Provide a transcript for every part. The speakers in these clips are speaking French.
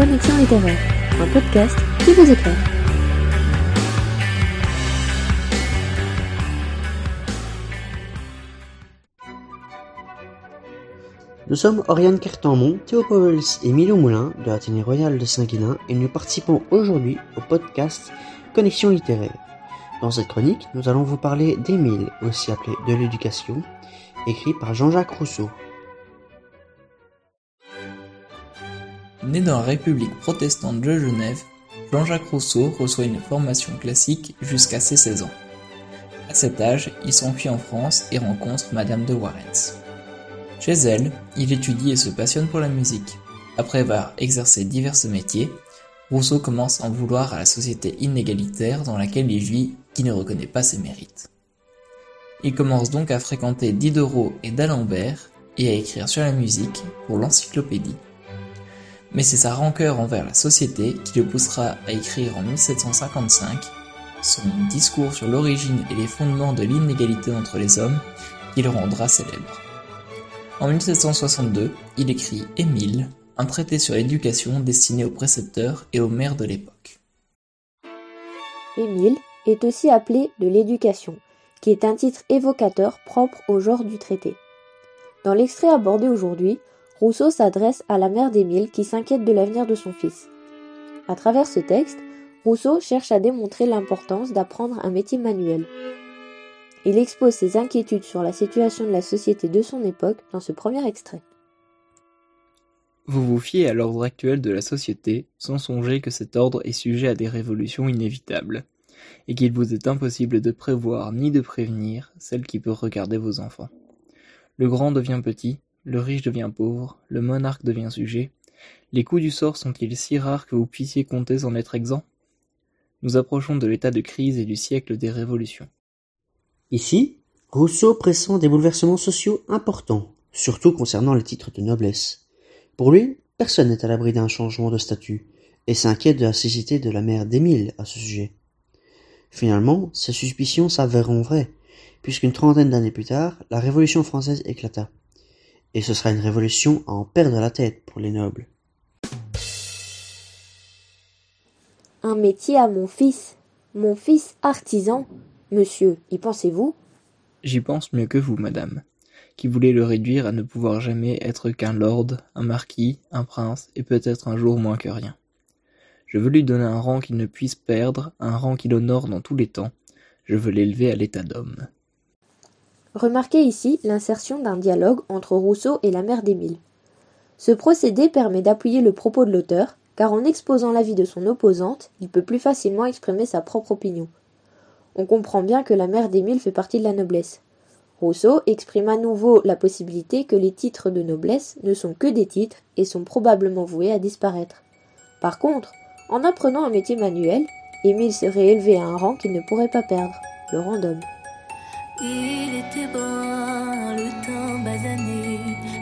Connexion littéraire, un podcast qui vous éclaire. Nous sommes Oriane Cartamont, Théo Pauwels et Milo Moulin de l'Athénée Royal de Saint-Guilain et nous participons aujourd'hui au podcast Connexion littéraire. Dans cette chronique, nous allons vous parler d'Émile, aussi appelé de l'éducation, écrit par Jean-Jacques Rousseau. Né dans la République protestante de Genève, Jean-Jacques Rousseau reçoit une formation classique jusqu'à ses 16 ans. À cet âge, il s'enfuit en France et rencontre Madame de Warrens. Chez elle, il étudie et se passionne pour la musique. Après avoir exercé divers métiers, Rousseau commence à en vouloir à la société inégalitaire dans laquelle il vit qui ne reconnaît pas ses mérites. Il commence donc à fréquenter Diderot et d'Alembert et à écrire sur la musique pour l'encyclopédie. Mais c'est sa rancœur envers la société qui le poussera à écrire en 1755 son discours sur l'origine et les fondements de l'inégalité entre les hommes qui le rendra célèbre. En 1762, il écrit Émile, un traité sur l'éducation destiné aux précepteurs et aux maires de l'époque. Émile est aussi appelé de l'éducation, qui est un titre évocateur propre au genre du traité. Dans l'extrait abordé aujourd'hui, Rousseau s'adresse à la mère d'Émile qui s'inquiète de l'avenir de son fils. À travers ce texte, Rousseau cherche à démontrer l'importance d'apprendre un métier manuel. Il expose ses inquiétudes sur la situation de la société de son époque dans ce premier extrait. Vous vous fiez à l'ordre actuel de la société sans songer que cet ordre est sujet à des révolutions inévitables, et qu'il vous est impossible de prévoir ni de prévenir celle qui peut regarder vos enfants. Le grand devient petit, le riche devient pauvre, le monarque devient sujet. Les coups du sort sont-ils si rares que vous puissiez compter sans être exempt? Nous approchons de l'état de crise et du siècle des révolutions. Ici, Rousseau pressent des bouleversements sociaux importants, surtout concernant les titres de noblesse. Pour lui, personne n'est à l'abri d'un changement de statut, et s'inquiète de la cécité de la mère d'Émile à ce sujet. Finalement, ses suspicions s'avéreront vraies, puisqu'une trentaine d'années plus tard, la Révolution française éclata et ce sera une révolution à en perdre la tête pour les nobles. Un métier à mon fils, mon fils artisan. Monsieur, y pensez-vous? J'y pense mieux que vous, madame, qui voulez le réduire à ne pouvoir jamais être qu'un lord, un marquis, un prince, et peut-être un jour moins que rien. Je veux lui donner un rang qu'il ne puisse perdre, un rang qu'il honore dans tous les temps. Je veux l'élever à l'état d'homme. Remarquez ici l'insertion d'un dialogue entre Rousseau et la mère d'Émile. Ce procédé permet d'appuyer le propos de l'auteur, car en exposant l'avis de son opposante, il peut plus facilement exprimer sa propre opinion. On comprend bien que la mère d'Émile fait partie de la noblesse. Rousseau exprime à nouveau la possibilité que les titres de noblesse ne sont que des titres et sont probablement voués à disparaître. Par contre, en apprenant un métier manuel, Émile serait élevé à un rang qu'il ne pourrait pas perdre, le rang d'homme. Il était brun, le teint basané,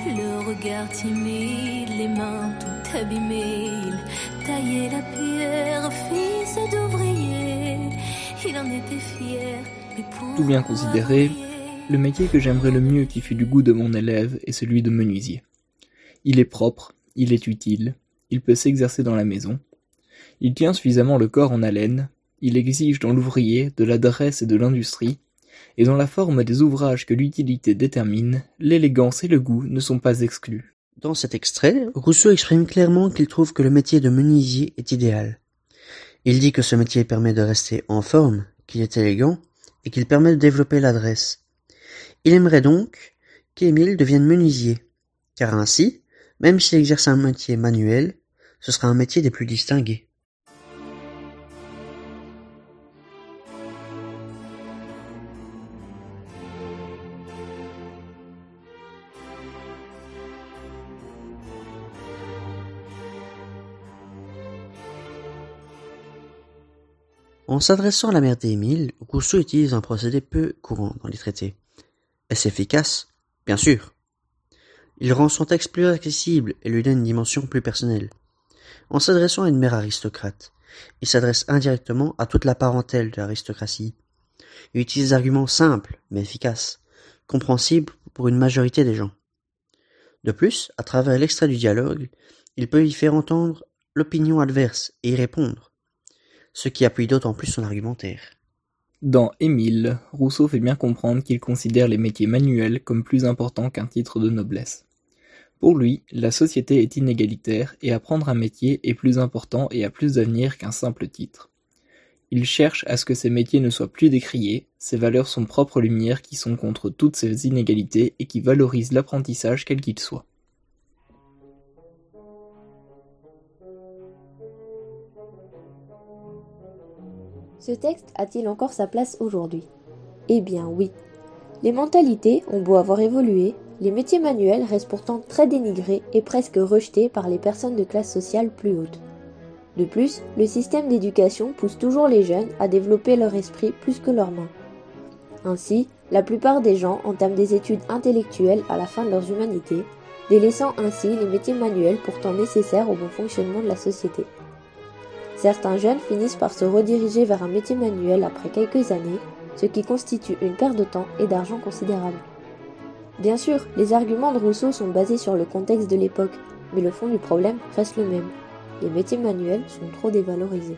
le regard timide, les mains tout abîmées. Il taillait la pierre, fils d'ouvrier. Il en était fier. Tout bien considéré, le métier que j'aimerais le mieux qui fût du goût de mon élève est celui de menuisier. Il est propre, il est utile, il peut s'exercer dans la maison. Il tient suffisamment le corps en haleine, il exige dans l'ouvrier de l'adresse et de l'industrie, et dans la forme des ouvrages que l'utilité détermine, l'élégance et le goût ne sont pas exclus. Dans cet extrait, Rousseau exprime clairement qu'il trouve que le métier de menuisier est idéal. Il dit que ce métier permet de rester en forme, qu'il est élégant, et qu'il permet de développer l'adresse. Il aimerait donc qu'Émile devienne menuisier, car ainsi, même s'il exerce un métier manuel, ce sera un métier des plus distingués. En s'adressant à la mère d'Émile, Rousseau utilise un procédé peu courant dans les traités. Est-ce efficace? Bien sûr. Il rend son texte plus accessible et lui donne une dimension plus personnelle. En s'adressant à une mère aristocrate, il s'adresse indirectement à toute la parentèle de l'aristocratie. Il utilise des arguments simples mais efficaces, compréhensibles pour une majorité des gens. De plus, à travers l'extrait du dialogue, il peut y faire entendre l'opinion adverse et y répondre, ce qui appuie d'autant plus son argumentaire. Dans Émile, Rousseau fait bien comprendre qu'il considère les métiers manuels comme plus importants qu'un titre de noblesse. Pour lui, la société est inégalitaire et apprendre un métier est plus important et a plus d'avenir qu'un simple titre. Il cherche à ce que ces métiers ne soient plus décriés, ces valeurs sont propres lumières qui sont contre toutes ces inégalités et qui valorisent l'apprentissage quel qu'il soit. Ce texte a-t-il encore sa place aujourd'hui? Eh bien oui. Les mentalités ont beau avoir évolué, les métiers manuels restent pourtant très dénigrés et presque rejetés par les personnes de classe sociale plus haute. De plus, le système d'éducation pousse toujours les jeunes à développer leur esprit plus que leurs mains. Ainsi, la plupart des gens entament des études intellectuelles à la fin de leurs humanités, délaissant ainsi les métiers manuels pourtant nécessaires au bon fonctionnement de la société. Certains jeunes finissent par se rediriger vers un métier manuel après quelques années, ce qui constitue une perte de temps et d'argent considérable. Bien sûr, les arguments de Rousseau sont basés sur le contexte de l'époque, mais le fond du problème reste le même. Les métiers manuels sont trop dévalorisés.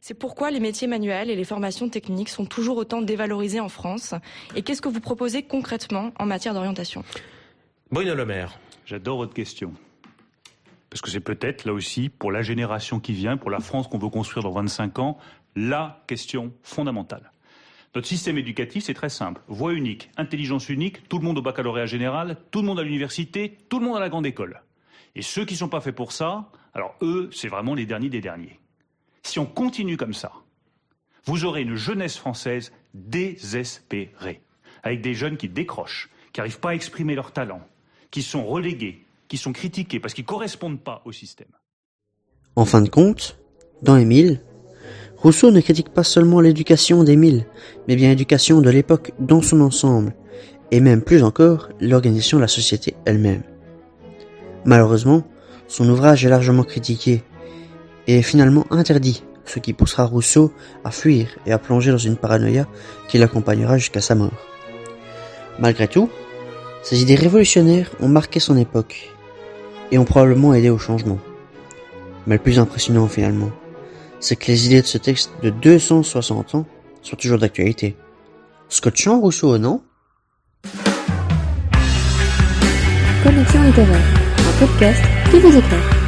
C'est pourquoi les métiers manuels et les formations techniques sont toujours autant dévalorisés en France. Et qu'est-ce que vous proposez concrètement en matière d'orientation? Bruno Le Maire. J'adore votre question. Parce que c'est peut-être, là aussi, pour la génération qui vient, pour la France qu'on veut construire dans 25 ans, la question fondamentale. Notre système éducatif, c'est très simple. Voie unique, intelligence unique, tout le monde au baccalauréat général, tout le monde à l'université, tout le monde à la grande école. Et ceux qui ne sont pas faits pour ça, alors eux, c'est vraiment les derniers des derniers. Si on continue comme ça, vous aurez une jeunesse française désespérée, avec des jeunes qui décrochent, qui n'arrivent pas à exprimer leur talent, qui sont relégués, qui sont critiqués parce qu'ils correspondent pas au système. En fin de compte, dans Émile, Rousseau ne critique pas seulement l'éducation d'Émile, mais bien l'éducation de l'époque dans son ensemble, et même plus encore l'organisation de la société elle-même. Malheureusement, son ouvrage est largement critiqué, et est finalement interdit, ce qui poussera Rousseau à fuir et à plonger dans une paranoïa qui l'accompagnera jusqu'à sa mort. Malgré tout, ses idées révolutionnaires ont marqué son époque, et ont probablement aidé au changement. Mais le plus impressionnant finalement, c'est que les idées de ce texte de 260 ans sont toujours d'actualité. Scotchant Rousseau, non? Connexion littéraire, un podcast qui vous éclaire.